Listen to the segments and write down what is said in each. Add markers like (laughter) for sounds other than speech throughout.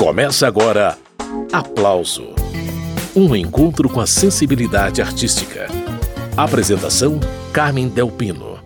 Começa agora Aplauso Um encontro com a sensibilidade artística. Apresentação: Carmen Delpino.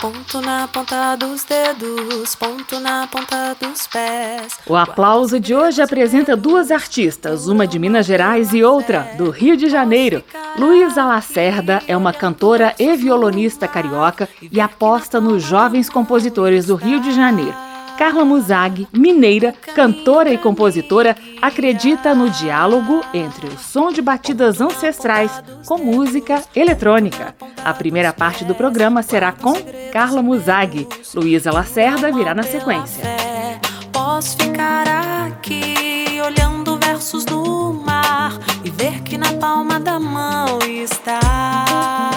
Ponto na ponta dos dedos, ponto na ponta dos pés. O aplauso de hoje apresenta duas artistas, uma de Minas Gerais e outra do Rio de Janeiro. Luísa Lacerda é uma cantora e violonista carioca e aposta nos jovens compositores do Rio de Janeiro. Carla Muzag, mineira, cantora e compositora, acredita no diálogo entre o som de batidas ancestrais com música eletrônica. A primeira parte do programa será com Carla Muzag. Luísa Lacerda virá na sequência. Posso ficar aqui olhando versos do mar e ver que na palma da mão está.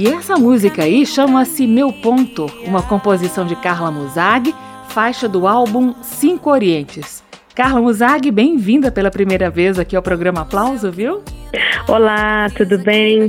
E essa música aí chama-se Meu Ponto, uma composição de Carla Muzag, faixa do álbum Cinco Orientes. Carla Muzag, bem-vinda pela primeira vez aqui ao programa Aplauso, viu? Olá, tudo bem?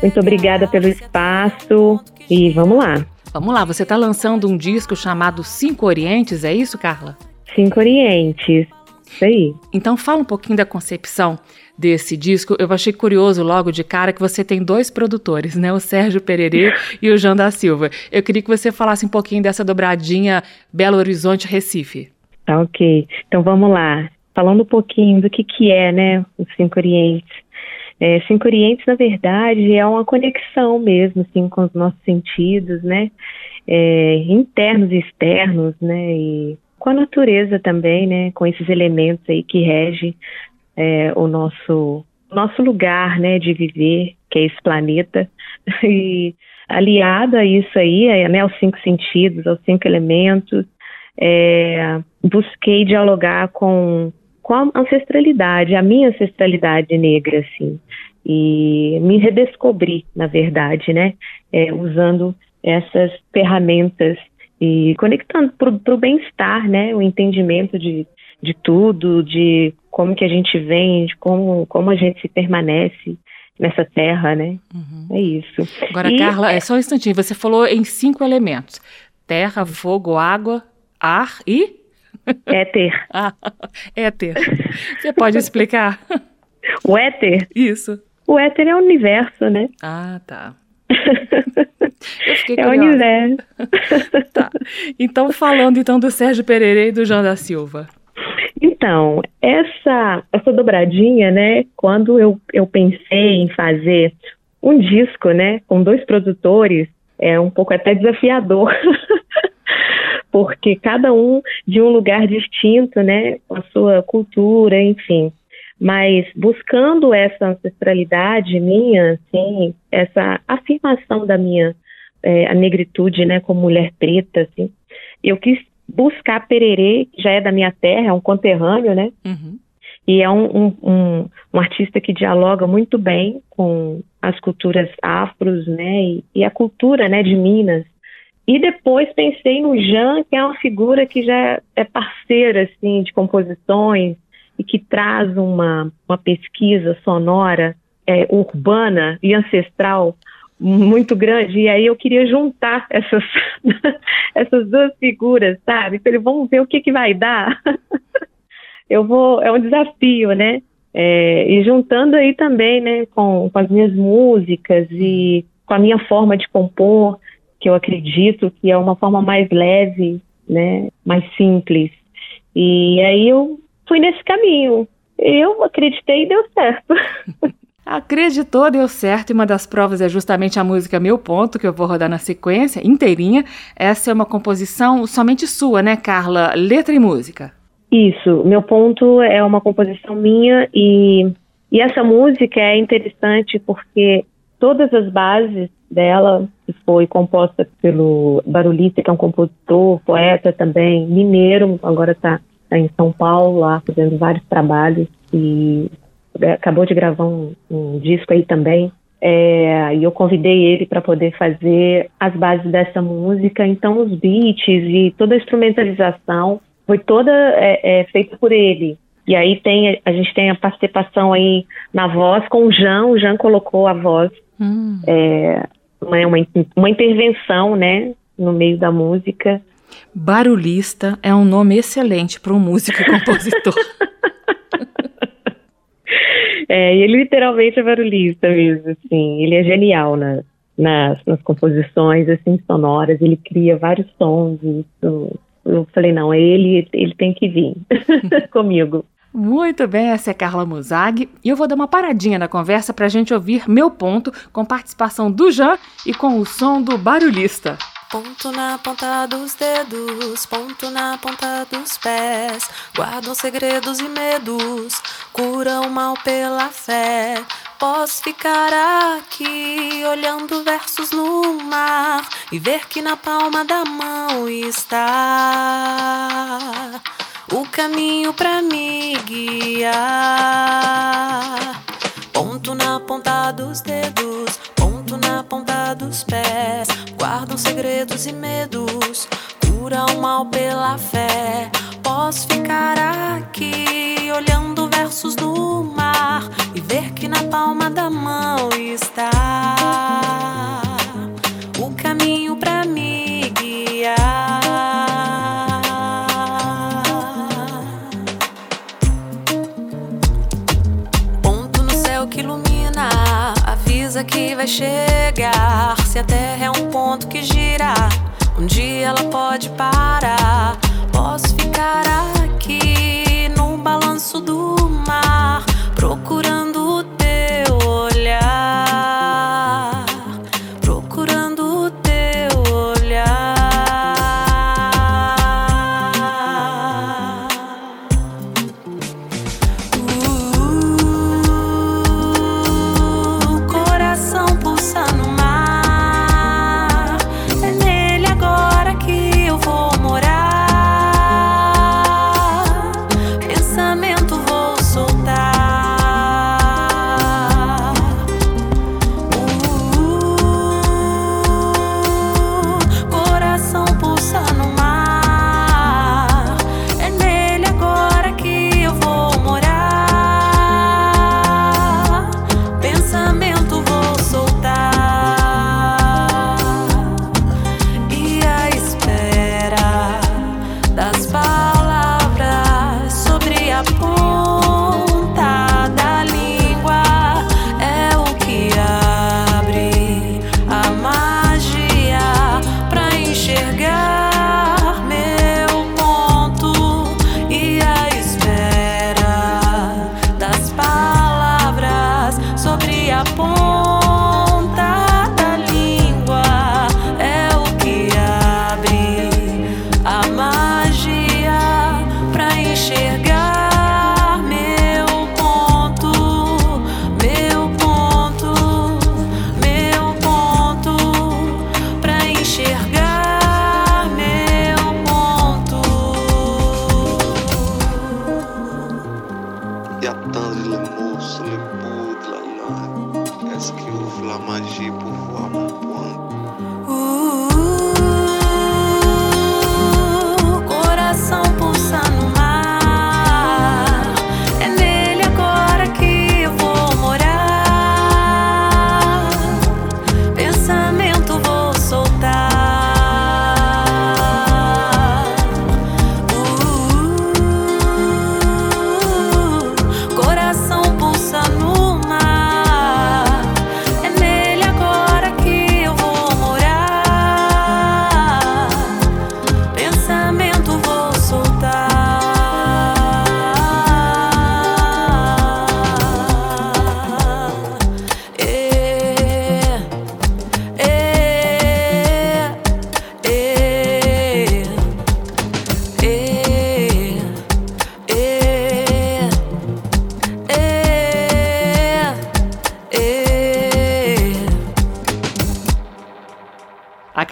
Muito obrigada pelo espaço e vamos lá. Vamos lá, você está lançando um disco chamado Cinco Orientes, é isso, Carla? Cinco Orientes, isso aí. Então fala um pouquinho da concepção desse disco, eu achei curioso logo de cara que você tem dois produtores, né? O Sérgio Pererê e o João da Silva. Eu queria que você falasse um pouquinho dessa dobradinha Belo Horizonte Recife. Tá ok. Então vamos lá. Falando um pouquinho do que, que é, né, o Cinco Orientes. É, Cinco Orientes, na verdade, é uma conexão mesmo, assim, com os nossos sentidos, né? É, internos e externos, né? E com a natureza também, né? Com esses elementos aí que regem é, o nosso nosso lugar, né, de viver, que é esse planeta, (laughs) e aliado a isso aí, é, né, aos cinco sentidos, aos cinco elementos, é, busquei dialogar com, com a ancestralidade, a minha ancestralidade negra, assim, e me redescobri, na verdade, né, é, usando essas ferramentas e conectando para o bem-estar, né, o entendimento de, de tudo, de como que a gente vem, como, como a gente se permanece nessa terra, né? Uhum. É isso. Agora, e, Carla, é só um instantinho. Você falou em cinco elementos: terra, fogo, água, ar e éter. (laughs) ah, éter. Você pode explicar? (laughs) O éter? Isso. O éter é o universo, né? Ah, tá. (laughs) é o universo. tá. Então, falando então do Sérgio Pereira e do João da Silva. Então, essa, essa dobradinha, né, quando eu, eu pensei em fazer um disco, né, com dois produtores, é um pouco até desafiador, (laughs) porque cada um de um lugar distinto, né, com a sua cultura, enfim. Mas buscando essa ancestralidade minha, assim, essa afirmação da minha é, negritude, né, como mulher preta, assim, eu quis buscar Pererê, que já é da minha terra, é um conterrâneo, né? Uhum. E é um, um, um, um, artista que dialoga muito bem com as culturas afros, né? E, e, a cultura, né, de Minas. E depois pensei no Jean, que é uma figura que já é parceira, assim, de composições e que traz uma, uma pesquisa sonora é, urbana e ancestral muito grande. E aí eu queria juntar essas, (laughs) essas duas figuras, sabe? Falei, vamos ver o que, que vai dar. (laughs) eu vou, é um desafio, né? É, e juntando aí também, né, com, com as minhas músicas e com a minha forma de compor, que eu acredito que é uma forma mais leve, né, mais simples. E aí eu fui nesse caminho. Eu acreditei e deu certo. (laughs) Acreditou, deu certo, e uma das provas é justamente a música Meu Ponto, que eu vou rodar na sequência, inteirinha. Essa é uma composição somente sua, né, Carla? Letra e música. Isso, Meu Ponto é uma composição minha e, e essa música é interessante porque todas as bases dela, que foi composta pelo Barulhista, que é um compositor, poeta também, mineiro, agora está tá em São Paulo, lá fazendo vários trabalhos e acabou de gravar um, um disco aí também. É, e eu convidei ele para poder fazer as bases dessa música. Então, os beats e toda a instrumentalização foi toda é, é, feita por ele. E aí tem a gente tem a participação aí na voz com o Jean. O Jean colocou a voz, hum. é, uma, uma, uma intervenção, né, no meio da música. Barulhista é um nome excelente para um músico e compositor. (laughs) é, ele literalmente é barulhista mesmo, assim. Ele é genial na, nas, nas composições, assim, sonoras. Ele cria vários sons. Isso, eu falei, não, ele, ele tem que vir (laughs) comigo. Muito bem, essa é Carla Muzag e eu vou dar uma paradinha na conversa para a gente ouvir meu ponto com participação do Jean e com o som do barulhista. Ponto na ponta dos dedos, ponto na ponta dos pés. Guardam segredos e medos, curam mal pela fé. Posso ficar aqui olhando versos no mar e ver que na palma da mão está o caminho para me guiar. Ponto na ponta dos dedos, ponta dos pés. Guardam segredos e medos, cura o mal pela fé. Posso ficar aqui olhando versos do mar e ver que na palma da mão está que vai chegar. Se a terra é um ponto que gira, um dia ela pode parar. Posso ficar aqui no balanço do mar, procurando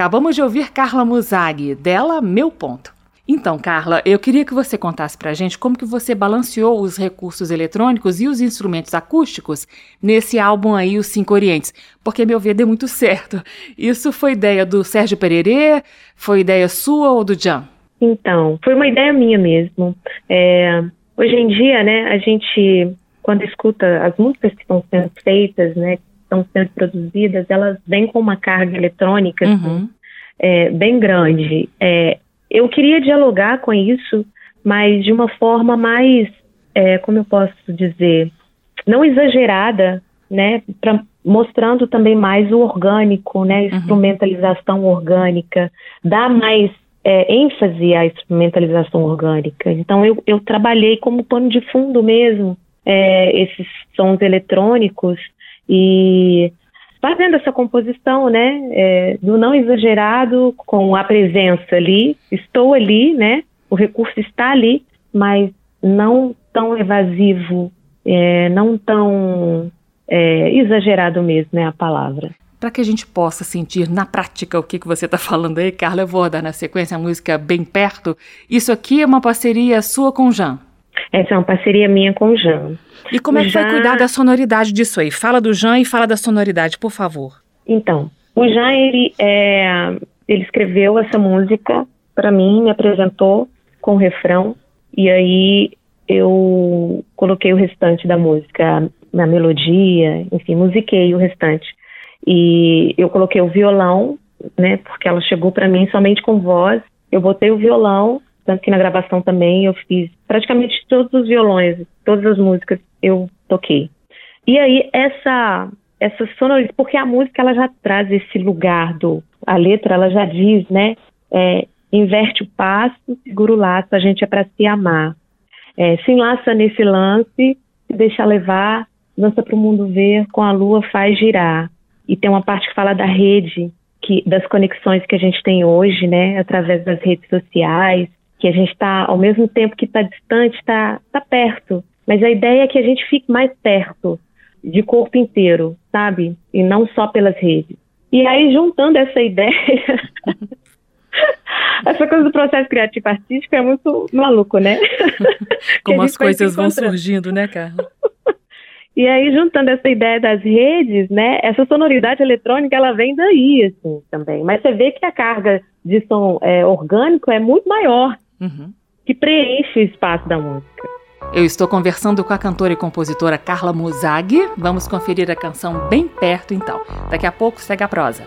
Acabamos de ouvir Carla Musaghi, dela Meu Ponto. Então, Carla, eu queria que você contasse pra gente como que você balanceou os recursos eletrônicos e os instrumentos acústicos nesse álbum aí, Os Cinco Orientes, porque meu ver deu muito (laughs) certo. Isso foi ideia do Sérgio Pererê? Foi ideia sua ou do Jan? Então, foi uma ideia minha mesmo. É, hoje em dia, né, a gente, quando escuta as músicas que estão sendo feitas, né, estão sendo produzidas, elas vêm com uma carga eletrônica assim, uhum. é, bem grande. É, eu queria dialogar com isso, mas de uma forma mais, é, como eu posso dizer, não exagerada, né? Pra, mostrando também mais o orgânico, né? Uhum. Instrumentalização orgânica, dar mais é, ênfase à instrumentalização orgânica. Então eu, eu trabalhei como pano de fundo mesmo é, esses sons eletrônicos e fazendo essa composição, né, é, do não exagerado com a presença ali, estou ali, né, o recurso está ali, mas não tão evasivo, é, não tão é, exagerado mesmo, né, a palavra. Para que a gente possa sentir na prática o que, que você está falando aí, Carla, eu vou dar na sequência a música Bem Perto. Isso aqui é uma parceria sua com Jean. Essa é uma parceria minha com o Jean. E como é que Jean... foi cuidar da sonoridade disso aí? Fala do Jean e fala da sonoridade, por favor. Então, o Jean, ele, é, ele escreveu essa música para mim, me apresentou com o refrão, e aí eu coloquei o restante da música, na melodia, enfim, musiquei o restante. E eu coloquei o violão, né, porque ela chegou para mim somente com voz. Eu botei o violão tanto que na gravação também eu fiz praticamente todos os violões, todas as músicas eu toquei. E aí essa essa sonoridade, porque a música ela já traz esse lugar do a letra ela já diz, né? É, inverte o passo, segura o laço, a gente é para se amar. É, se enlaça nesse lance, se deixa levar, dança para o mundo ver, com a lua faz girar. E tem uma parte que fala da rede, que das conexões que a gente tem hoje, né, através das redes sociais, que a gente está, ao mesmo tempo que está distante, está tá perto. Mas a ideia é que a gente fique mais perto, de corpo inteiro, sabe? E não só pelas redes. E aí, juntando essa (laughs) ideia, essa coisa do processo criativo artístico é muito maluco, né? (laughs) Como as coisas vão surgindo, né, Carla? (laughs) E aí, juntando essa ideia das redes, né, essa sonoridade eletrônica, ela vem daí, assim, também. Mas você vê que a carga de som é, orgânico é muito maior uhum. que preenche o espaço da música. Eu estou conversando com a cantora e compositora Carla Muzag. Vamos conferir a canção bem perto, então. Daqui a pouco segue a prosa.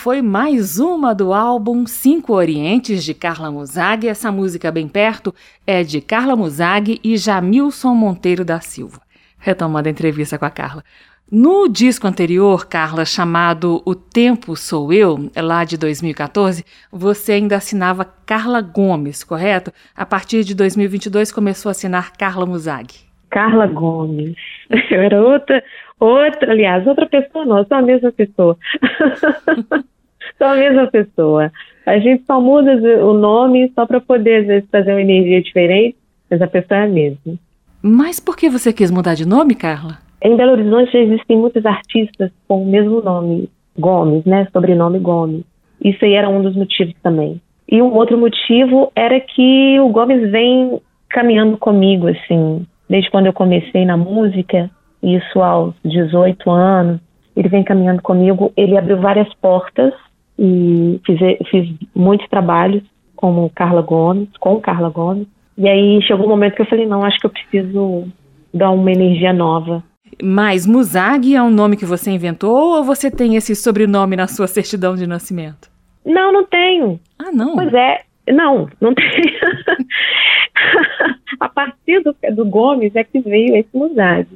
Foi mais uma do álbum Cinco Orientes de Carla Muzag. Essa música bem perto é de Carla Muzag e Jamilson Monteiro da Silva. Retomando a entrevista com a Carla. No disco anterior, Carla, chamado O Tempo Sou Eu, lá de 2014, você ainda assinava Carla Gomes, correto? A partir de 2022 começou a assinar Carla Muzag. Carla Gomes. (laughs) Eu era outra, outra, aliás, outra pessoa não, sou a mesma pessoa. (laughs) sou a mesma pessoa. A gente só muda o nome só para poder, às vezes, fazer uma energia diferente, mas a pessoa é a mesma. Mas por que você quis mudar de nome, Carla? Em Belo Horizonte existem muitos artistas com o mesmo nome, Gomes, né? Sobrenome Gomes. Isso aí era um dos motivos também. E um outro motivo era que o Gomes vem caminhando comigo, assim, desde quando eu comecei na música, isso aos 18 anos. Ele vem caminhando comigo, ele abriu várias portas e fiz, fiz muitos trabalhos como Carla Gomes, com Carla Gomes. E aí chegou um momento que eu falei, não, acho que eu preciso dar uma energia nova mas Muzag é um nome que você inventou ou você tem esse sobrenome na sua certidão de nascimento? Não, não tenho. Ah, não? Pois é, não, não tenho. (laughs) a partir do, do, Gomes é que veio esse Muzag.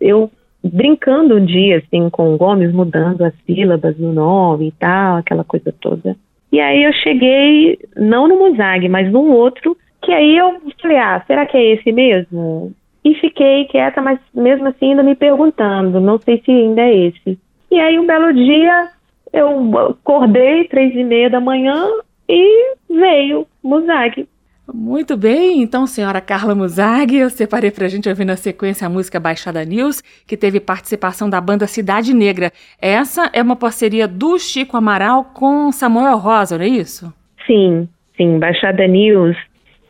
Eu brincando um dia assim com o Gomes, mudando as sílabas no nome e tal, aquela coisa toda. E aí eu cheguei, não no Muzag, mas num outro, que aí eu falei, ah, será que é esse mesmo? E fiquei quieta, mas mesmo assim ainda me perguntando, não sei se ainda é esse. E aí um belo dia eu acordei três e meia da manhã e veio Muzag. Muito bem, então, senhora Carla Muzag, eu separei pra gente ouvir na sequência a música Baixada News, que teve participação da banda Cidade Negra. Essa é uma parceria do Chico Amaral com Samuel Rosa, não é isso? Sim, sim. Baixada News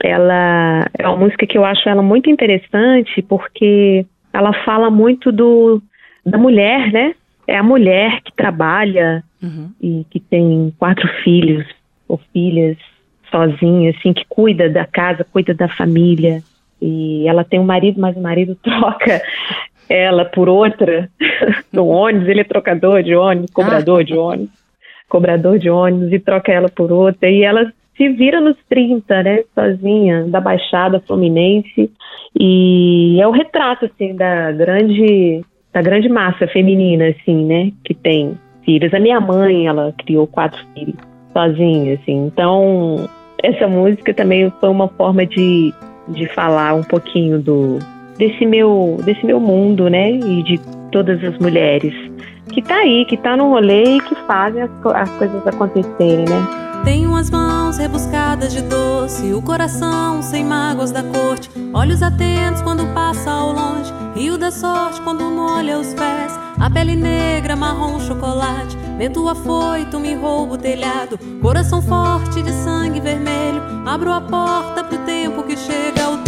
ela é uma música que eu acho ela muito interessante porque ela fala muito do da mulher, né? É a mulher que trabalha uhum. e que tem quatro filhos ou filhas sozinha, assim, que cuida da casa, cuida da família. E ela tem um marido, mas o marido (laughs) troca ela por outra (laughs) no ônibus, ele é trocador de ônibus, cobrador ah. de ônibus, cobrador de ônibus e troca ela por outra. E ela se vira nos 30, né, sozinha, da Baixada Fluminense, e é o retrato, assim, da grande, da grande massa feminina, assim, né, que tem filhos. A minha mãe, ela criou quatro filhos sozinha, assim, então essa música também foi uma forma de, de falar um pouquinho do desse meu, desse meu mundo, né, e de todas as mulheres que tá aí, que tá no rolê e que fazem as, as coisas acontecerem, né. Tenho as mãos rebuscadas de doce, o coração sem mágoas da corte, olhos atentos quando passa ao longe, rio da sorte quando molha os pés, a pele negra, marrom, chocolate, vento afoito, me roubo o telhado, coração forte de sangue vermelho, abro a porta pro tempo que chega, o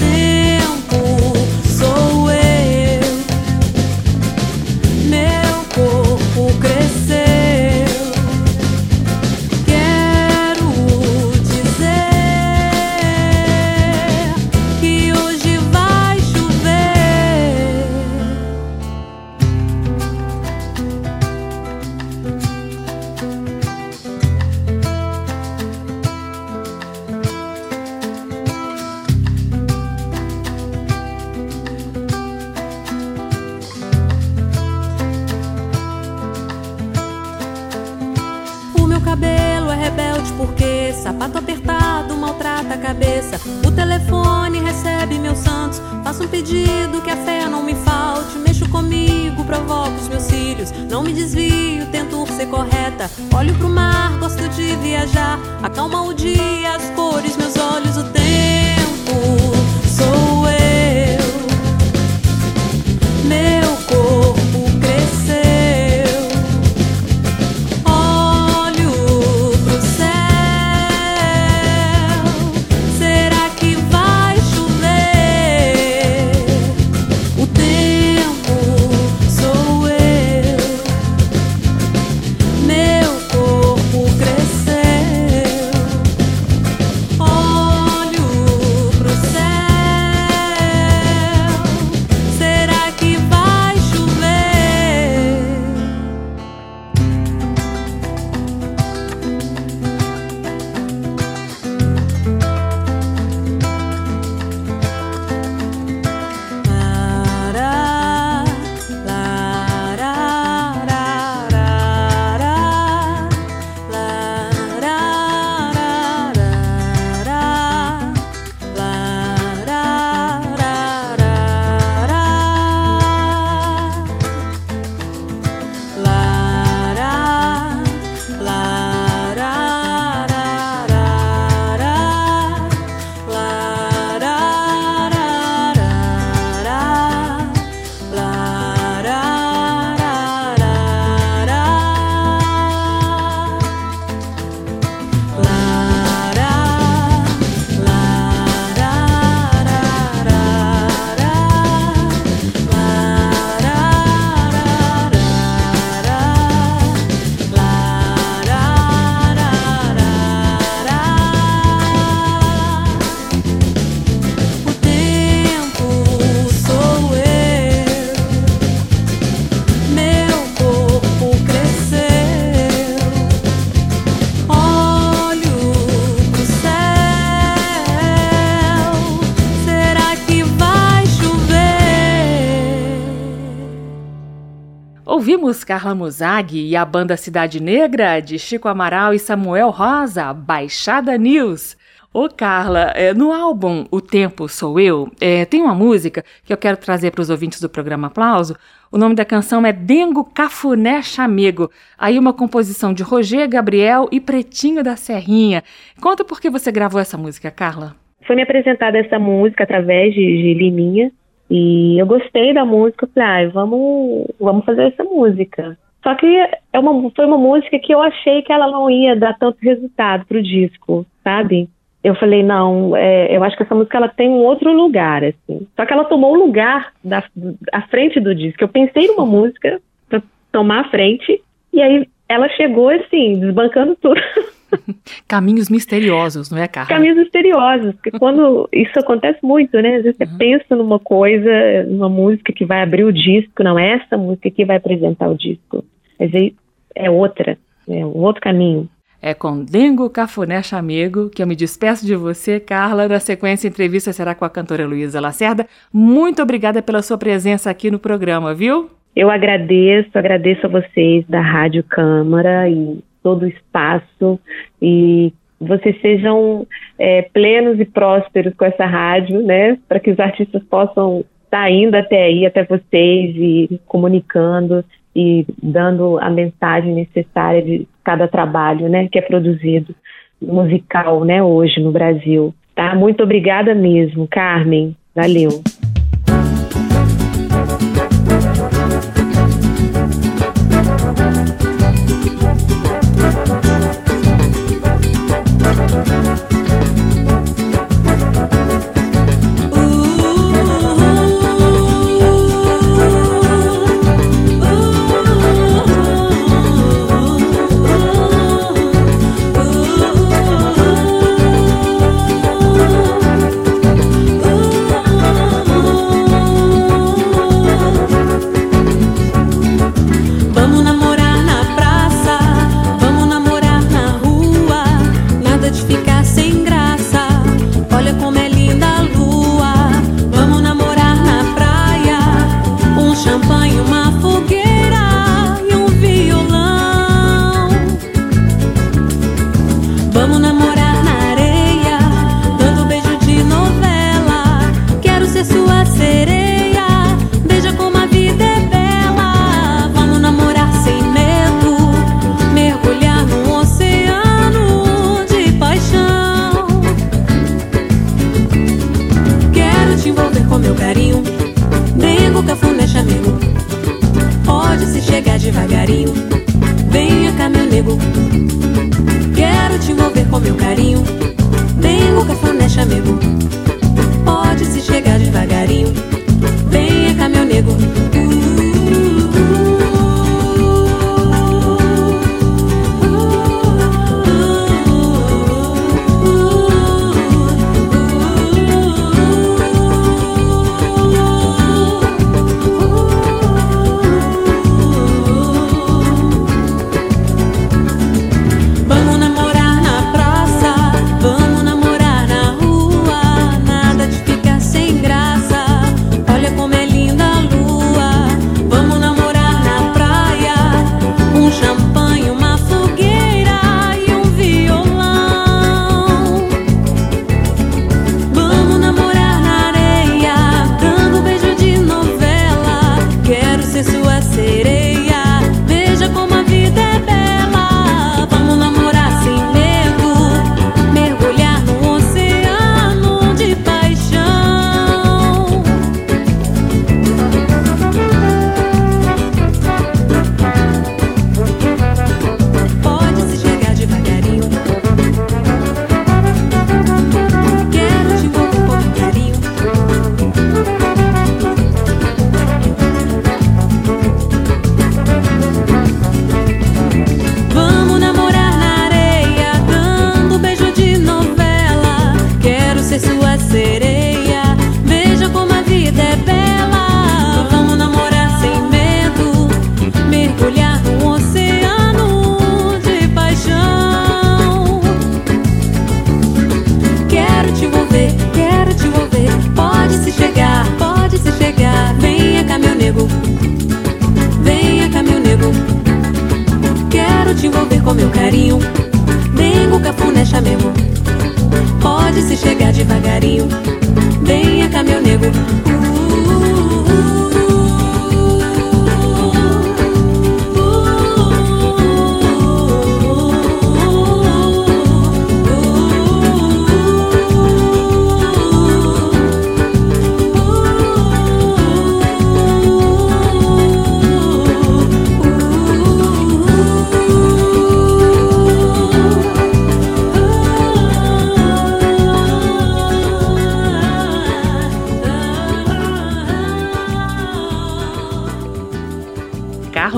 Sapato apertado maltrata a cabeça. O telefone recebe meus santos. Faço um pedido que a fé não me falte. Mexo comigo, provoco os meus filhos. Não me desvio, tento ser correta. Olho pro mar, gosto de viajar. Acalma o dia, as cores, meus olhos, o tempo. Ouvimos Carla Muzag e a banda Cidade Negra de Chico Amaral e Samuel Rosa, Baixada News. Ô Carla, é, no álbum O Tempo Sou Eu, é, tem uma música que eu quero trazer para os ouvintes do programa Aplauso. O nome da canção é Dengo Cafuné Chamego. Aí uma composição de Roger Gabriel e Pretinho da Serrinha. Conta por que você gravou essa música, Carla. Foi me apresentada essa música através de, de Liminha. E eu gostei da música, falei, ah, vamos, vamos fazer essa música. Só que é uma, foi uma música que eu achei que ela não ia dar tanto resultado pro disco, sabe? eu falei, não, é, eu acho que essa música ela tem um outro lugar, assim. Só que ela tomou o lugar da, à frente do disco. Eu pensei numa música para tomar a frente, e aí ela chegou, assim, desbancando tudo. (laughs) Caminhos misteriosos, não é, Carla? Caminhos misteriosos, porque quando isso acontece muito, né? Às vezes uhum. você pensa numa coisa, numa música que vai abrir o disco, não é essa música que vai apresentar o disco. Mas aí é outra, é um outro caminho. É com Dengo Cafuné Chamego que eu me despeço de você, Carla. Na sequência, a entrevista será com a cantora Luísa Lacerda. Muito obrigada pela sua presença aqui no programa, viu? Eu agradeço, agradeço a vocês da Rádio Câmara e todo o espaço e vocês sejam é, plenos e prósperos com essa rádio, né? Para que os artistas possam estar tá indo até aí, até vocês e comunicando e dando a mensagem necessária de cada trabalho, né, que é produzido musical, né, hoje no Brasil. Tá? Muito obrigada mesmo, Carmen. Valeu.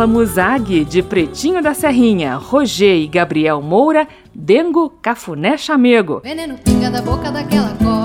Carla Muzag, de Pretinho da Serrinha, Roger e Gabriel Moura, Dengo, Cafuné Chamego. Veneno pinga da boca daquela cobra,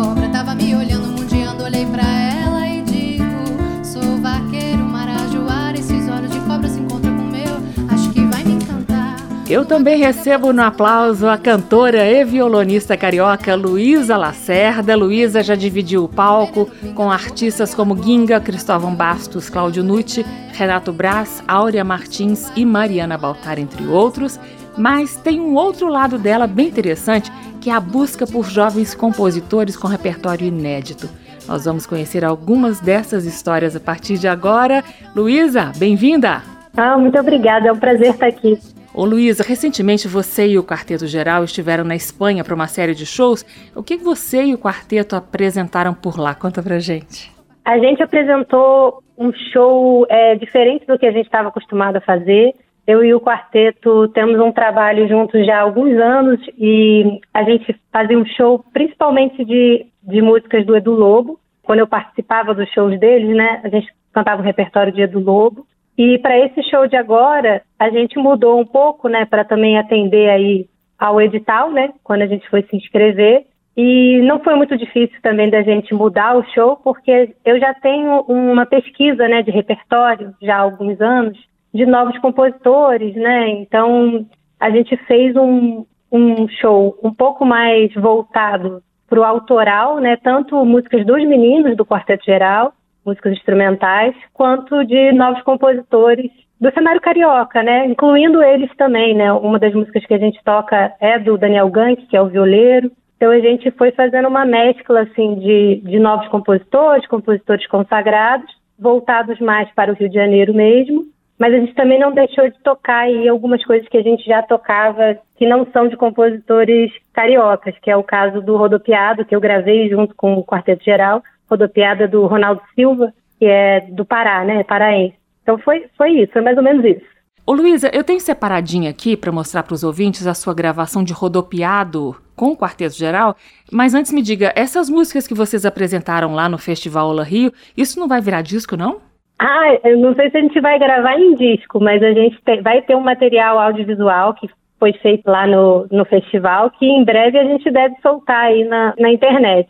Eu também recebo no aplauso a cantora e violonista carioca Luísa Lacerda. Luísa já dividiu o palco com artistas como Ginga, Cristóvão Bastos, Cláudio Nucci, Renato Braz, Áurea Martins e Mariana Baltar, entre outros. Mas tem um outro lado dela bem interessante, que é a busca por jovens compositores com repertório inédito. Nós vamos conhecer algumas dessas histórias a partir de agora. Luísa, bem-vinda! Ah, muito obrigada, é um prazer estar aqui. Ô Luísa, recentemente você e o Quarteto Geral estiveram na Espanha para uma série de shows. O que você e o quarteto apresentaram por lá? Conta pra gente. A gente apresentou um show é, diferente do que a gente estava acostumado a fazer. Eu e o quarteto temos um trabalho juntos já há alguns anos e a gente fazia um show principalmente de, de músicas do Edu Lobo. Quando eu participava dos shows deles, né, a gente cantava o repertório de Edu Lobo. E para esse show de agora, a gente mudou um pouco, né, para também atender aí ao edital, né, quando a gente foi se inscrever. E não foi muito difícil também da gente mudar o show, porque eu já tenho uma pesquisa, né, de repertório já há alguns anos, de novos compositores, né. Então a gente fez um, um show um pouco mais voltado para o autoral, né, tanto músicas dos meninos do Quarteto Geral, músicas instrumentais, quanto de novos compositores do cenário carioca, né? Incluindo eles também, né? Uma das músicas que a gente toca é do Daniel Gank, que é o violeiro. Então a gente foi fazendo uma mescla assim de, de novos compositores, compositores consagrados, voltados mais para o Rio de Janeiro mesmo. Mas a gente também não deixou de tocar aí algumas coisas que a gente já tocava que não são de compositores cariocas, que é o caso do Rodopiado, que eu gravei junto com o Quarteto Geral, rodopiada do Ronaldo Silva, que é do Pará, né, paraense. Então foi, foi isso, foi mais ou menos isso. Ô Luísa, eu tenho separadinho aqui para mostrar para os ouvintes a sua gravação de rodopiado com o Quarteto Geral, mas antes me diga, essas músicas que vocês apresentaram lá no Festival Ola Rio, isso não vai virar disco, não? Ah, eu não sei se a gente vai gravar em disco, mas a gente te, vai ter um material audiovisual que foi feito lá no, no festival, que em breve a gente deve soltar aí na, na internet.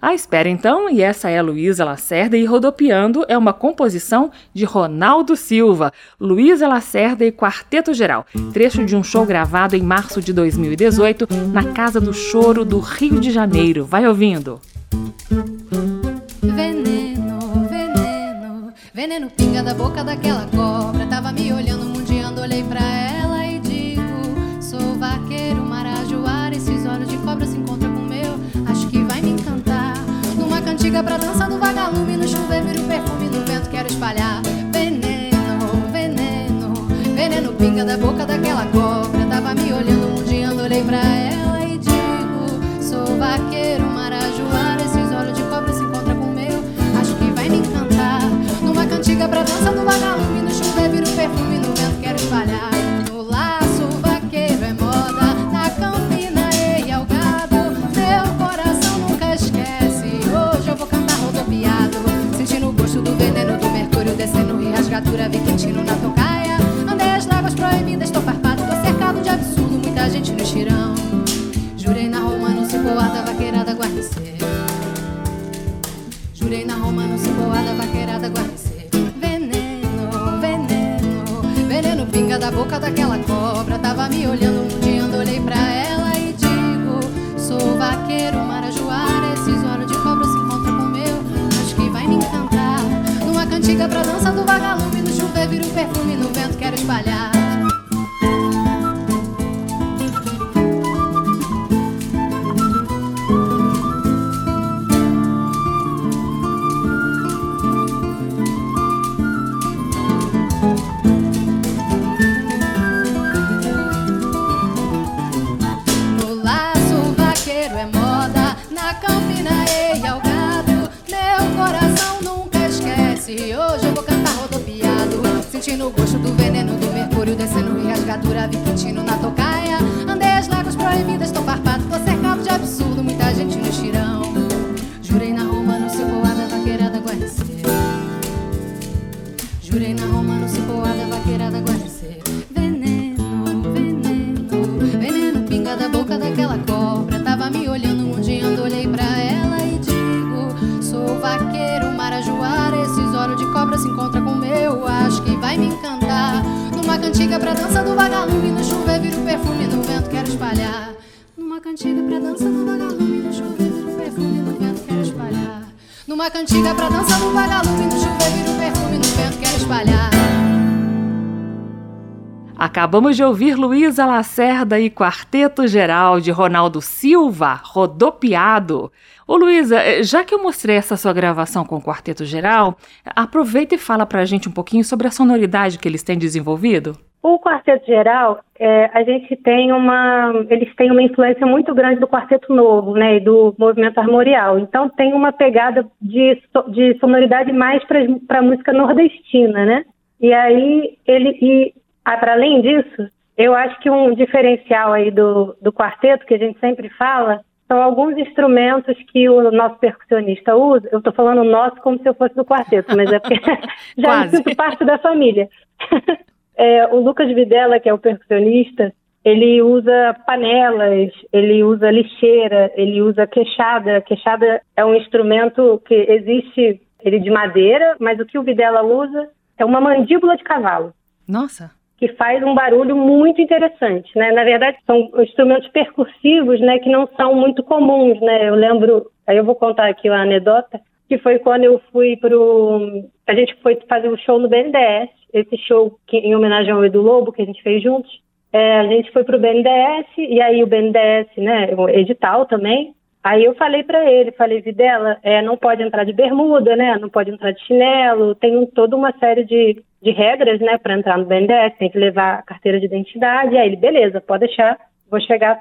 Ah, espera então, e essa é a Luísa Lacerda e Rodopiando é uma composição de Ronaldo Silva, Luísa Lacerda e Quarteto Geral, trecho de um show gravado em março de 2018 na Casa do Choro do Rio de Janeiro. Vai ouvindo. Veneno, veneno, veneno pinga da boca daquela cobra. Tava me olhando, mundiando, olhei pra ela e digo: Sou vaqueiro, marajoara, esses olhos de cobra se encontram com o meu. Acho que vai me. Numa cantiga pra dança do vagalume, no chover vira o perfume no vento, quero espalhar. Veneno, veneno, veneno pinga da boca daquela cobra. Tava me olhando, mundiando, olhei pra ela e digo: Sou vaqueiro, marajoara, esses olhos de cobra se encontram com o meu. Acho que vai me encantar. Numa cantiga pra dança do vagalume, no chover vira o perfume no vento, quero espalhar. Quentinho na tocaia. Andei as láguas proibidas, tô farpado, tô cercado de absurdo, muita gente no estirão. Jurei na Roma, no cipoada, vaqueirada, guarnecer. Jurei na Roma, no cipoada, vaqueirada, guarnecer. Veneno, veneno, veneno pinga da boca daquela cobra. Tava me olhando, mundiando, olhei pra ela e digo: Sou vaqueiro, marajoara, esses olhos de cobra se encontram com o meu. Acho que vai me encantar. Numa cantiga pra dança do vagalume, vira o perfume no vento, quero espalhar. Cantiga pra dança do vagalume, no chover vira o perfume do vento, quero espalhar. Numa cantiga pra dança do vagalume, no chover vira o perfume do vento, quero espalhar. Numa cantiga pra dança do vagalume, no chover vira o perfume do vento, quero espalhar. Acabamos de ouvir Luísa Lacerda e Quarteto Geral de Ronaldo Silva, Rodopiado. Ô Luísa, eh, já que eu mostrei essa sua gravação com o Quarteto Geral, aproveita e fala pra gente um pouquinho sobre a sonoridade que eles têm desenvolvido. O Quarteto Geral, é, a gente tem uma, eles têm uma influência muito grande do Quarteto Novo, né, e do movimento armorial. Então tem uma pegada de, de sonoridade mais para música nordestina, né? E aí ele e ah, para além disso, eu acho que um diferencial aí do, do quarteto que a gente sempre fala são alguns instrumentos que o nosso percussionista usa. Eu estou falando nosso como se eu fosse do quarteto, mas é porque (laughs) já me sinto parte da família. (laughs) É, o Lucas Videla, que é o percussionista, ele usa panelas, ele usa lixeira, ele usa queixada. Queixada é um instrumento que existe, ele de madeira, mas o que o Videla usa é uma mandíbula de cavalo Nossa, que faz um barulho muito interessante, né? Na verdade, são instrumentos percussivos, né, que não são muito comuns, né? Eu lembro, aí eu vou contar aqui uma anedota, que foi quando eu fui pro, a gente foi fazer um show no BNDES, esse show que, em homenagem ao Edu Lobo que a gente fez juntos. É, a gente foi pro BNDES e aí o BNDES, né, o edital também. Aí eu falei para ele, falei, Videla, é, não pode entrar de bermuda, né? Não pode entrar de chinelo, tem um- toda uma série de, de regras, né, para entrar no BNDES, tem que levar a carteira de identidade. Aí ele, beleza, pode deixar, vou chegar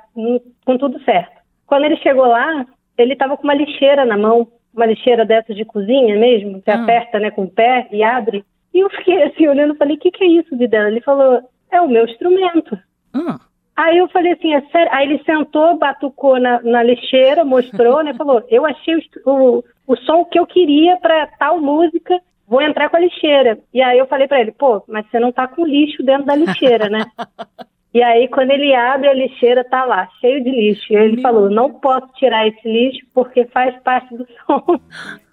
com tudo certo. Quando ele chegou lá, ele estava com uma lixeira na mão, uma lixeira dessas de cozinha mesmo, que Ah. aperta, né, com o pé e abre. E eu fiquei assim olhando, falei, o que, que é isso, Videla? Ele falou, é o meu instrumento. hum, Aí eu falei assim, é sério? Aí ele sentou, batucou na, na lixeira, mostrou, né? Falou, eu achei o, o, o som que eu queria para tal música, vou entrar com a lixeira. E aí eu falei para ele, pô, mas você não tá com lixo dentro da lixeira, né? (laughs) e aí quando ele abre a lixeira, tá lá, cheio de lixo. E ele Meu falou, não posso tirar esse lixo porque faz parte do (laughs) som.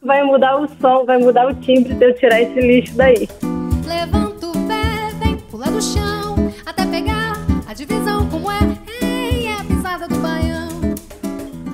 vai mudar o som, vai mudar o timbre se eu tirar esse lixo daí. Levanta o pé, vem, pula do chão, até pegar a divisão como é. Ei, é a pisada do baião.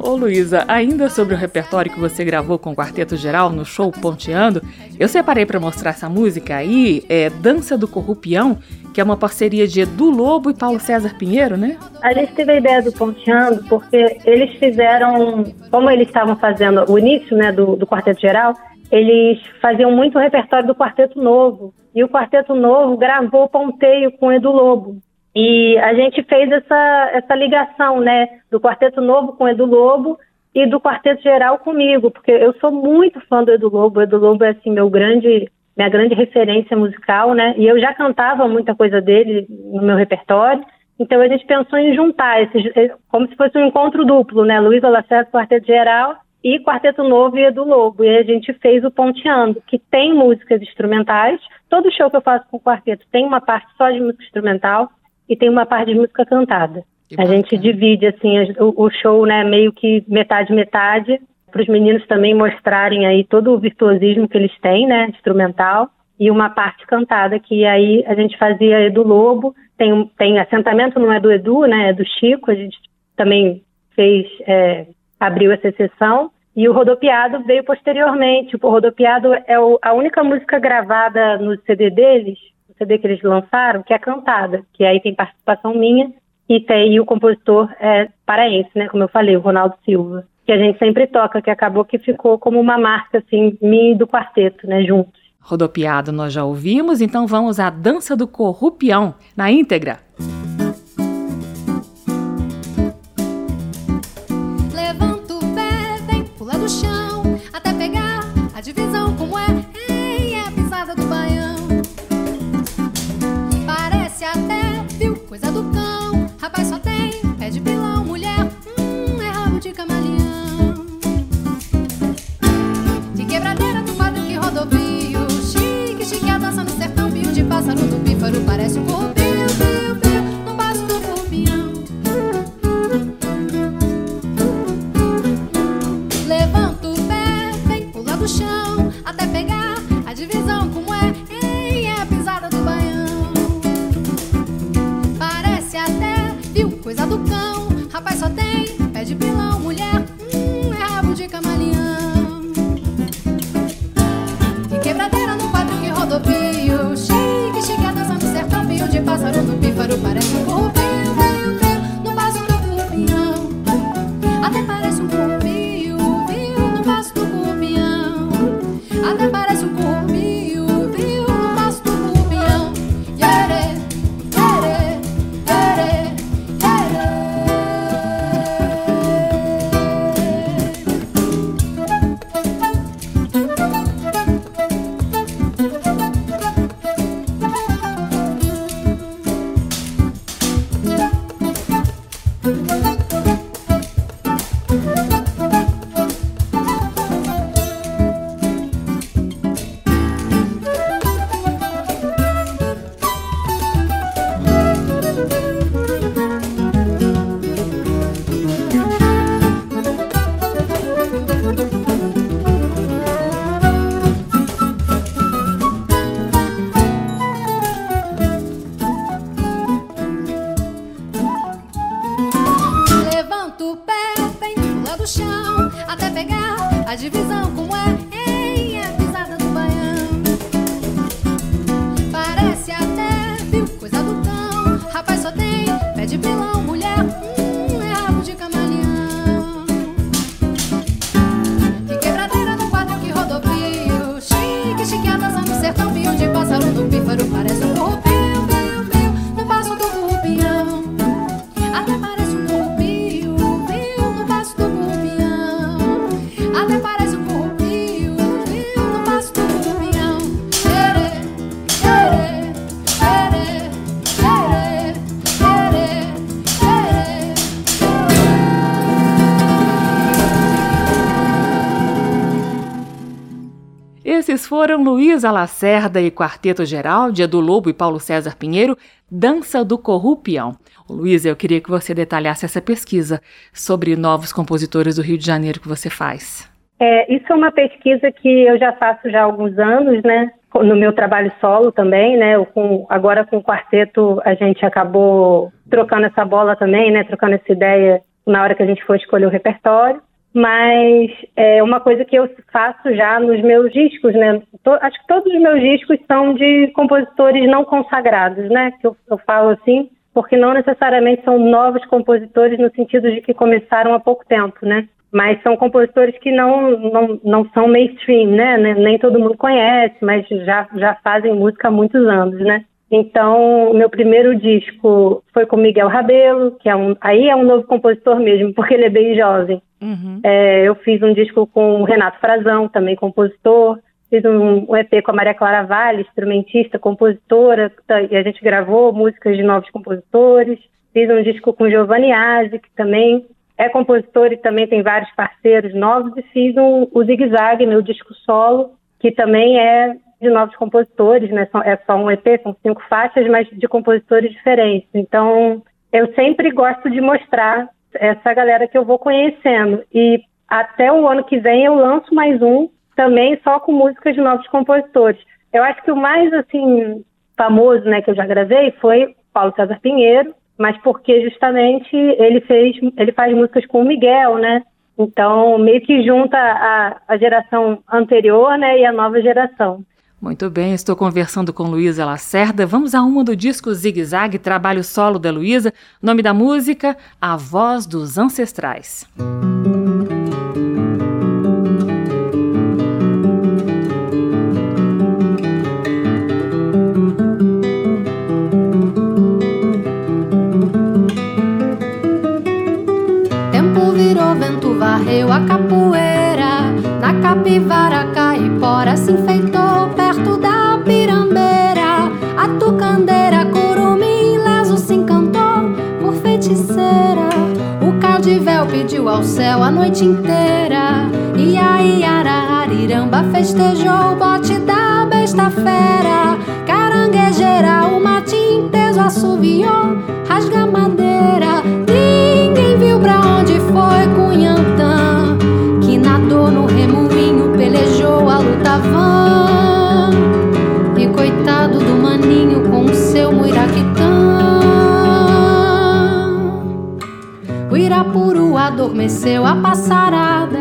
Ô Luísa, ainda sobre o repertório que você gravou com o Quarteto Geral no show Ponteando, eu separei para mostrar essa música aí, é Dança do Corrupião, que é uma parceria de Edu Lobo e Paulo César Pinheiro, né? A gente teve a ideia do Ponteando porque eles fizeram, como eles estavam fazendo o início né, do, do Quarteto Geral, eles faziam muito o repertório do Quarteto Novo. E o Quarteto Novo gravou Ponteio com Edu Lobo. E a gente fez essa, essa ligação né, do Quarteto Novo com Edu Lobo e do Quarteto Geral comigo, porque eu sou muito fã do Edu Lobo. O Edu Lobo é assim, meu grande, minha grande referência musical, né? E eu já cantava muita coisa dele no meu repertório. Então a gente pensou em juntar esses, eh, como se fosse um encontro duplo, né? Luísa Lacerda, Quarteto Geral e Quarteto Novo e Edu Lobo. E a gente fez o Ponteando, que tem músicas instrumentais. Todo show que eu faço com o quarteto tem uma parte só de música instrumental e tem uma parte de música cantada. Que a gente divide assim as- o, o show, né, meio que metade metade, para os meninos também mostrarem aí todo o virtuosismo que eles têm, né, instrumental, e uma parte cantada que aí a gente fazia Edu Lobo, tem tem assentamento não é do Edu, né, é do Chico, a gente também fez é, abriu essa sessão e o Rodopiado veio posteriormente. O Rodopiado é o- a única música gravada no CD deles, CD que eles lançaram, que é cantada, que aí tem participação minha e tem e o compositor é paraense, né, como eu falei, o Ronaldo Silva, que a gente sempre toca, que acabou que ficou como uma marca assim, minha e do quarteto, né, juntos. Rodopiado nós já ouvimos, então vamos à Dança do Corrupião, na íntegra. Levanta Você até viu coisa do cão. Rapaz só tem pé de pilão. Mulher, hum, é rabo de camaleão. De quebradeira do quadro que rodovio. Chique, chique a dança no sertão. Bio de pássaro do pífaro parece um corpo. pífaro pífaro parece um foram Luísa Lacerda e Quarteto Geral, Dia do Lobo e Paulo César Pinheiro, Dança do Corrupião. Luísa, eu queria que você detalhasse essa pesquisa sobre novos compositores do Rio de Janeiro que você faz. É, isso é uma pesquisa que eu já faço já há alguns anos, né? No meu trabalho solo também, né? Com, agora com o quarteto a gente acabou trocando essa bola também, né? Trocando essa ideia na hora que a gente foi escolher o repertório mas é uma coisa que eu faço já nos meus discos, né? acho que todos os meus discos são de compositores não consagrados, né? Que eu, eu falo assim, porque não necessariamente são novos compositores no sentido de que começaram há pouco tempo, né? Mas são compositores que não, não, não são mainstream, né? Nem todo mundo conhece, mas já, já fazem música há muitos anos, né? Então, o meu primeiro disco foi com Miguel Rabelo, que é um, aí é um novo compositor mesmo, porque ele é bem jovem. Uhum. É, eu fiz um disco com o Renato Frazão, também compositor. Fiz um, um, EP com a Maria Clara Vale, instrumentista, compositora, tá, e a gente gravou músicas de novos compositores. Fiz um disco com Giovanni Azzi, que também é compositor e também tem vários parceiros novos. E fiz um, o Zig Zag, meu disco solo, que também é de novos compositores, né? É só um EP, são cinco faixas, mas de compositores diferentes. Então, eu sempre gosto de mostrar essa galera que eu vou conhecendo. E até o ano que vem eu lanço mais um, também só com músicas de novos compositores. Eu acho que o mais, assim, famoso, né, que eu já gravei foi Paulo César Pinheiro, mas porque justamente ele fez, ele faz músicas com o Miguel, né? Então, meio que junta a, a geração anterior, né, e a nova geração. Muito bem, estou conversando com Luísa Lacerda. Vamos a uma do disco Zig Zag, trabalho solo da Luísa. Nome da música: A Voz dos Ancestrais. Tempo ao céu a noite inteira. Iaiara, ariramba, festejou o bote da besta fera. Caranguejeira, o matinho teso assoviou, rasga madeira. Adormeceu a passarada.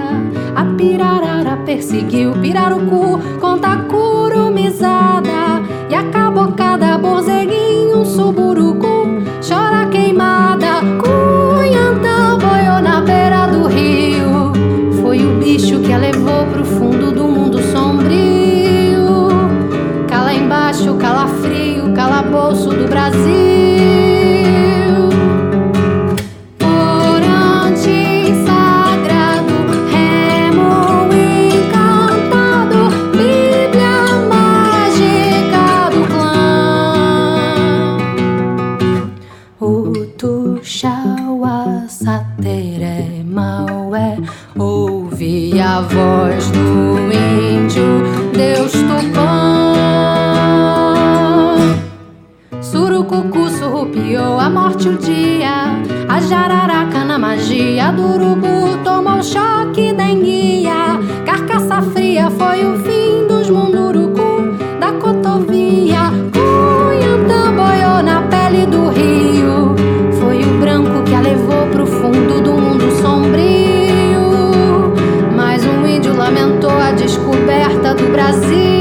A pirarara perseguiu pirarucu com tacurumizada. E a cabocada borzeguinho, suburucu, chora queimada. Cunhantã boiou na beira do rio. Foi o bicho que a levou pro fundo do mundo sombrio. Cala embaixo, cala frio, calabouço do Brasil. Tuxauá Sateré Maué Ouvi a voz do índio Deus Tupã Surucucu surrupiou a morte o dia. A jararaca na magia do urubu Tomou choque da enguia Carcaça fria foi o Brasil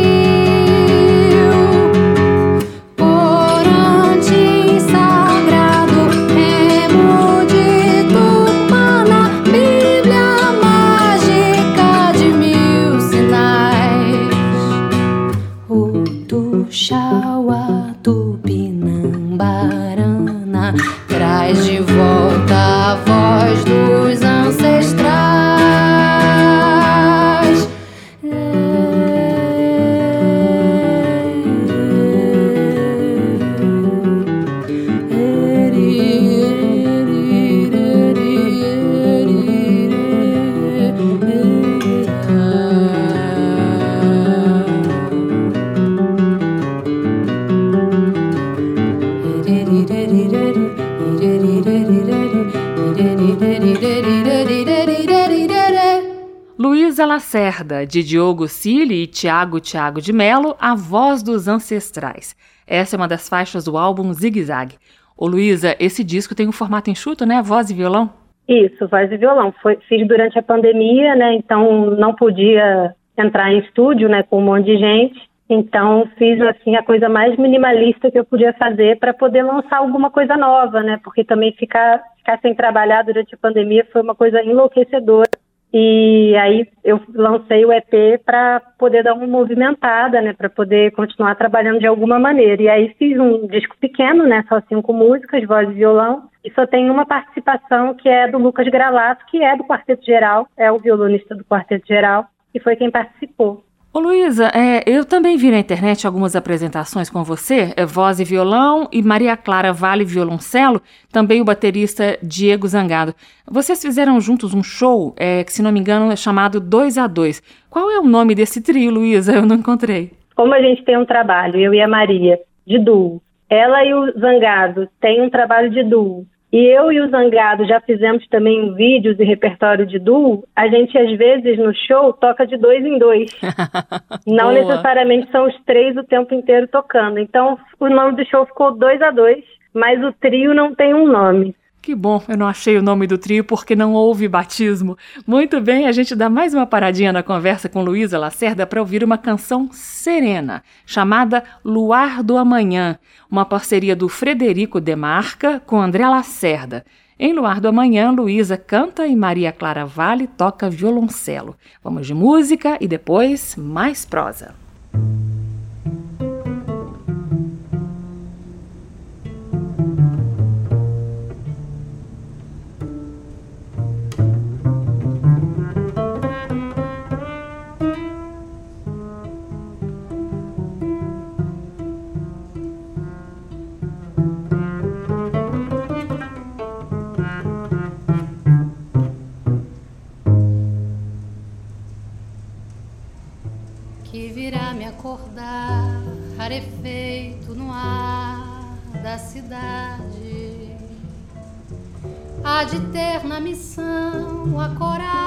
de Diogo Cili e Tiago Tiago de Melo, A Voz dos Ancestrais. Essa é uma das faixas do álbum Zig Zag. Ô Luísa, esse disco tem um formato enxuto, né? Voz e violão? Isso, voz e violão. Foi, fiz durante a pandemia, né? Então não podia entrar em estúdio, né? Com um monte de gente. Então fiz assim a coisa mais minimalista que eu podia fazer para poder lançar alguma coisa nova, né? Porque também ficar, ficar sem trabalhar durante a pandemia foi uma coisa enlouquecedora. E aí eu lancei o EP para poder dar uma movimentada, né, para poder continuar trabalhando de alguma maneira. E aí fiz um disco pequeno, né, só cinco músicas, voz e violão, e só tem uma participação que é do Lucas Gralato, que é do Quarteto Geral, é o violonista do Quarteto Geral, e foi quem participou. Ô Luísa, é, eu também vi na internet algumas apresentações com você, é, voz e violão, e Maria Clara Vale violoncelo, também o baterista Diego Zangado. Vocês fizeram juntos um show, é, que se não me engano é chamado 2 a 2 Qual é o nome desse trio, Luísa? Eu não encontrei. Como a gente tem um trabalho, eu e a Maria, de duo, ela e o Zangado têm um trabalho de duo, e eu e o Zangado já fizemos também vídeos e repertório de duo. A gente, às vezes, no show, toca de dois em dois. (laughs) Não necessariamente são os três o tempo inteiro tocando. Então, o nome do show ficou dois a dois, mas o trio não tem um nome. Que bom, eu não achei o nome do trio porque não houve batismo. Muito bem, a gente dá mais uma paradinha na conversa com Luísa Lacerda para ouvir uma canção serena, chamada Luar do Amanhã, uma parceria do Frederico Demarca com André Lacerda. Em Luar do Amanhã, Luísa canta e Maria Clara Vale toca violoncelo. Vamos de música e depois mais prosa. Acordar, rarefeito no ar da cidade. Há de ter na missão a coragem,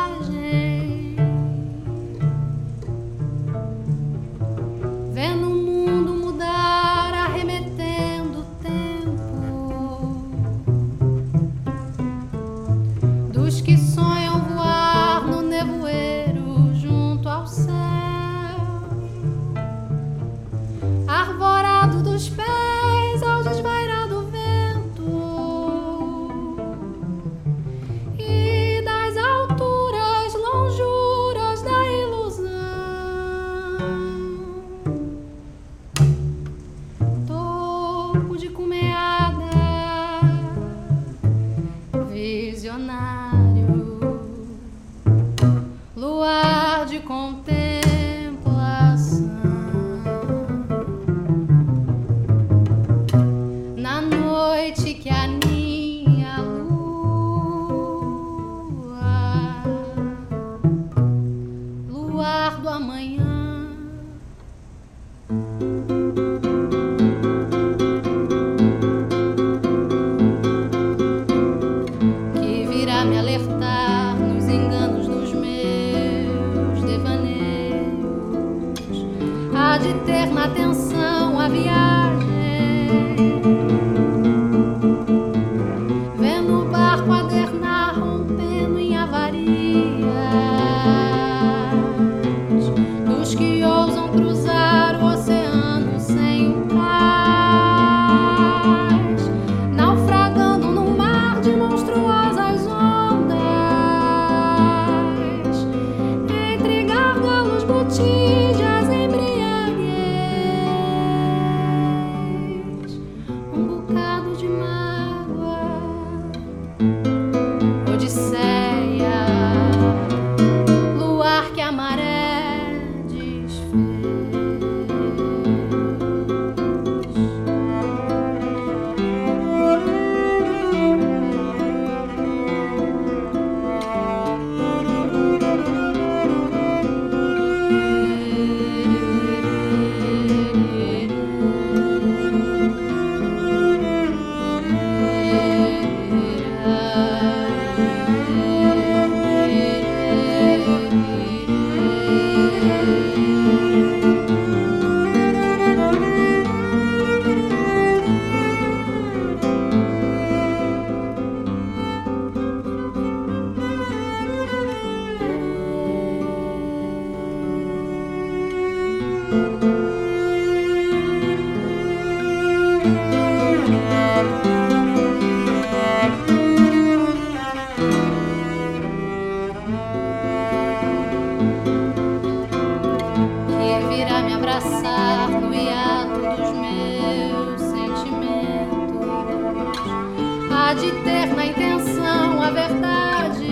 ter na intenção a verdade,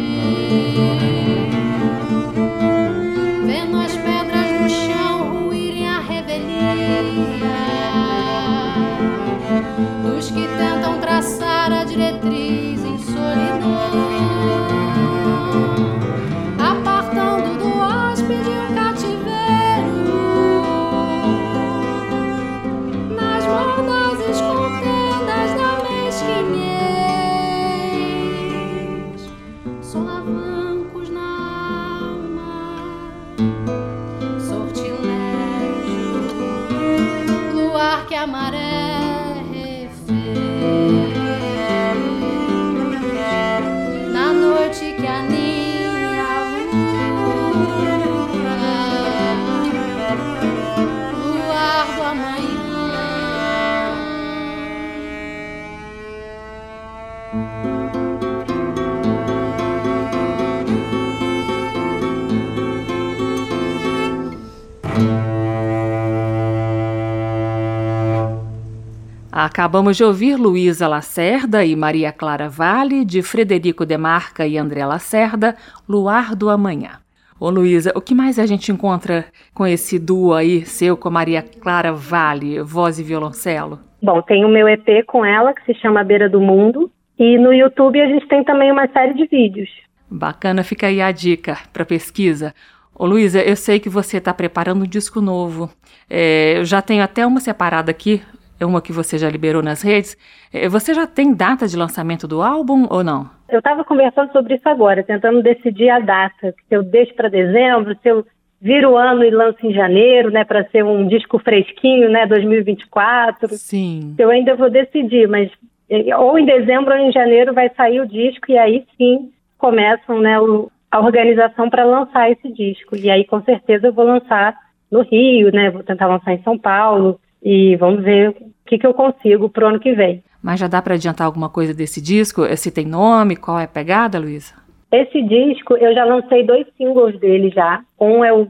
vendo as pedras no chão ruírem a revelia dos que tentam traçar a diretriz Acabamos de ouvir Luísa Lacerda e Maria Clara Vale, de Frederico Demarca e André Lacerda, Luar do Amanhã. Ô Luísa, o que mais a gente encontra com esse duo aí, seu com a Maria Clara Vale, voz e violoncelo? Bom, tem o meu EP com ela, que se chama Beira do Mundo. E no YouTube a gente tem também uma série de vídeos. Bacana, fica aí a dica para pesquisa. Ô Luísa, eu sei que você está preparando um disco novo. É, eu já tenho até uma separada aqui, uma que você já liberou nas redes. É, você já tem data de lançamento do álbum ou não? Eu estava conversando sobre isso agora, tentando decidir a data. Se eu deixo para dezembro, se eu viro o ano e lanço em janeiro, né, para ser um disco fresquinho, né, 2024. Sim. Eu ainda vou decidir, mas é, ou em dezembro ou em janeiro vai sair o disco e aí sim começam, né, o, a organização para lançar esse disco. E aí, com certeza, eu vou lançar no Rio, né? Vou tentar lançar em São Paulo e vamos ver o que, que eu consigo para o ano que vem. Mas já dá para adiantar alguma coisa desse disco? Se tem nome, qual é a pegada, Luísa? Esse disco, eu já lancei dois singles dele já. Um é o,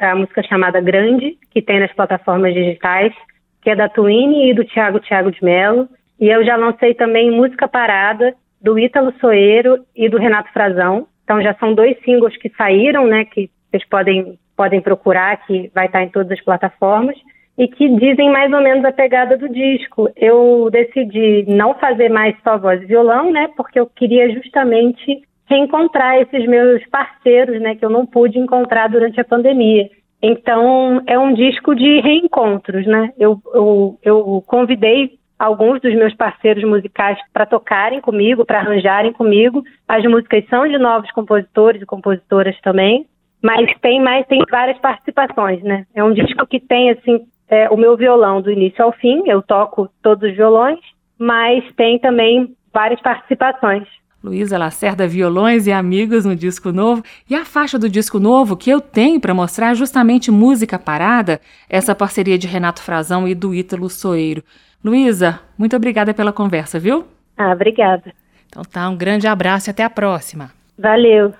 a música chamada Grande, que tem nas plataformas digitais, que é da Twine e do Thiago Thiago de Mello. E eu já lancei também Música Parada, do Ítalo Soeiro e do Renato Frazão. Então já são dois singles que saíram, né, que vocês podem, podem procurar, que vai estar em todas as plataformas, e que dizem mais ou menos a pegada do disco. Eu decidi não fazer mais só voz e violão, né, porque eu queria justamente reencontrar esses meus parceiros, né, que eu não pude encontrar durante a pandemia. Então, é um disco de reencontros, né? Eu, eu, eu convidei alguns dos meus parceiros musicais para tocarem comigo, para arranjarem comigo. As músicas são de novos compositores e compositoras também, mas tem mais, tem várias participações, né? É um disco que tem assim é, o meu violão do início ao fim, eu toco todos os violões, mas tem também várias participações. Luísa Lacerda Violões e Amigos no disco novo. E a faixa do disco novo que eu tenho para mostrar é justamente música parada, essa parceria de Renato Frazão e do Ítalo Soeiro. Luísa, muito obrigada pela conversa, viu? Ah, obrigada. Então tá, um grande abraço e até a próxima. Valeu.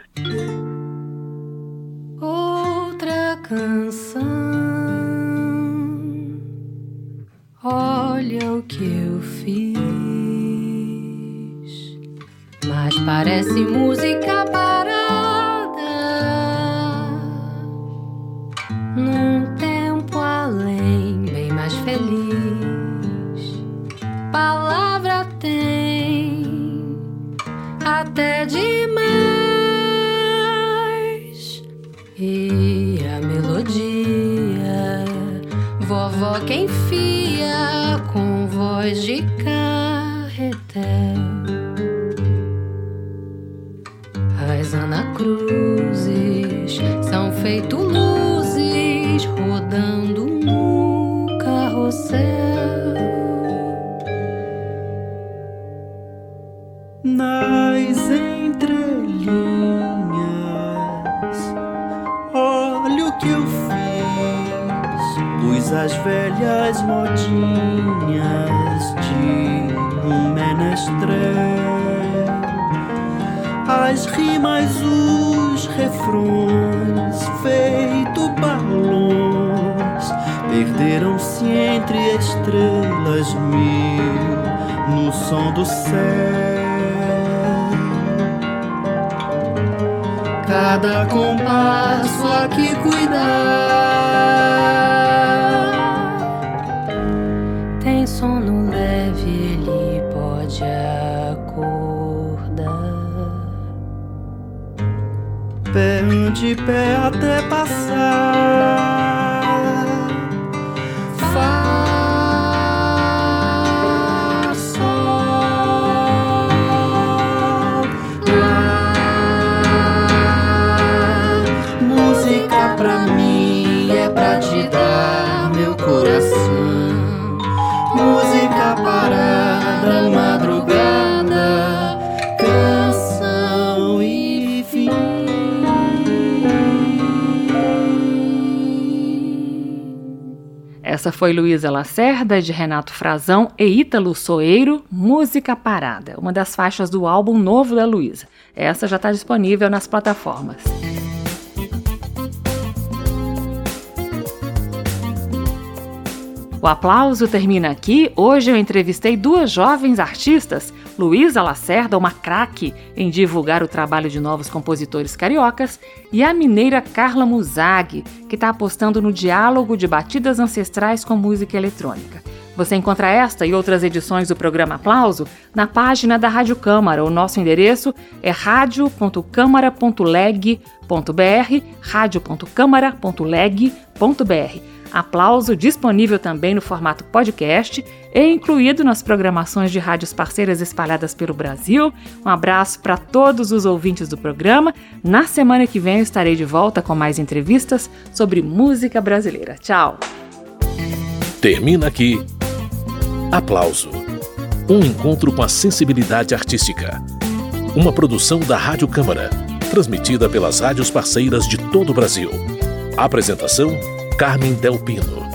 Outra canção. O que eu fiz. Mas parece música foi Luísa Lacerda, de Renato Frazão e Ítalo Soeiro, Música Parada, uma das faixas do álbum novo da Luísa. Essa já está disponível nas plataformas. O aplauso termina aqui. Hoje eu entrevistei duas jovens artistas, Luísa Lacerda, uma craque em divulgar o trabalho de novos compositores cariocas, e a mineira Carla Muzag, que está apostando no diálogo de batidas ancestrais com música eletrônica. Você encontra esta e outras edições do programa Aplauso na página da Rádio Câmara. O nosso endereço é radio.câmara.leg.br, radio.câmara.leg.br. Aplauso disponível também no formato podcast e incluído nas programações de rádios parceiras espalhadas pelo Brasil. Um abraço para todos os ouvintes do programa. Na semana que vem eu estarei de volta com mais entrevistas sobre música brasileira. Tchau! Termina aqui. Aplauso. Um encontro com a sensibilidade artística. Uma produção da Rádio Câmara, transmitida pelas rádios parceiras de todo o Brasil. Apresentação Carmen Del Pino.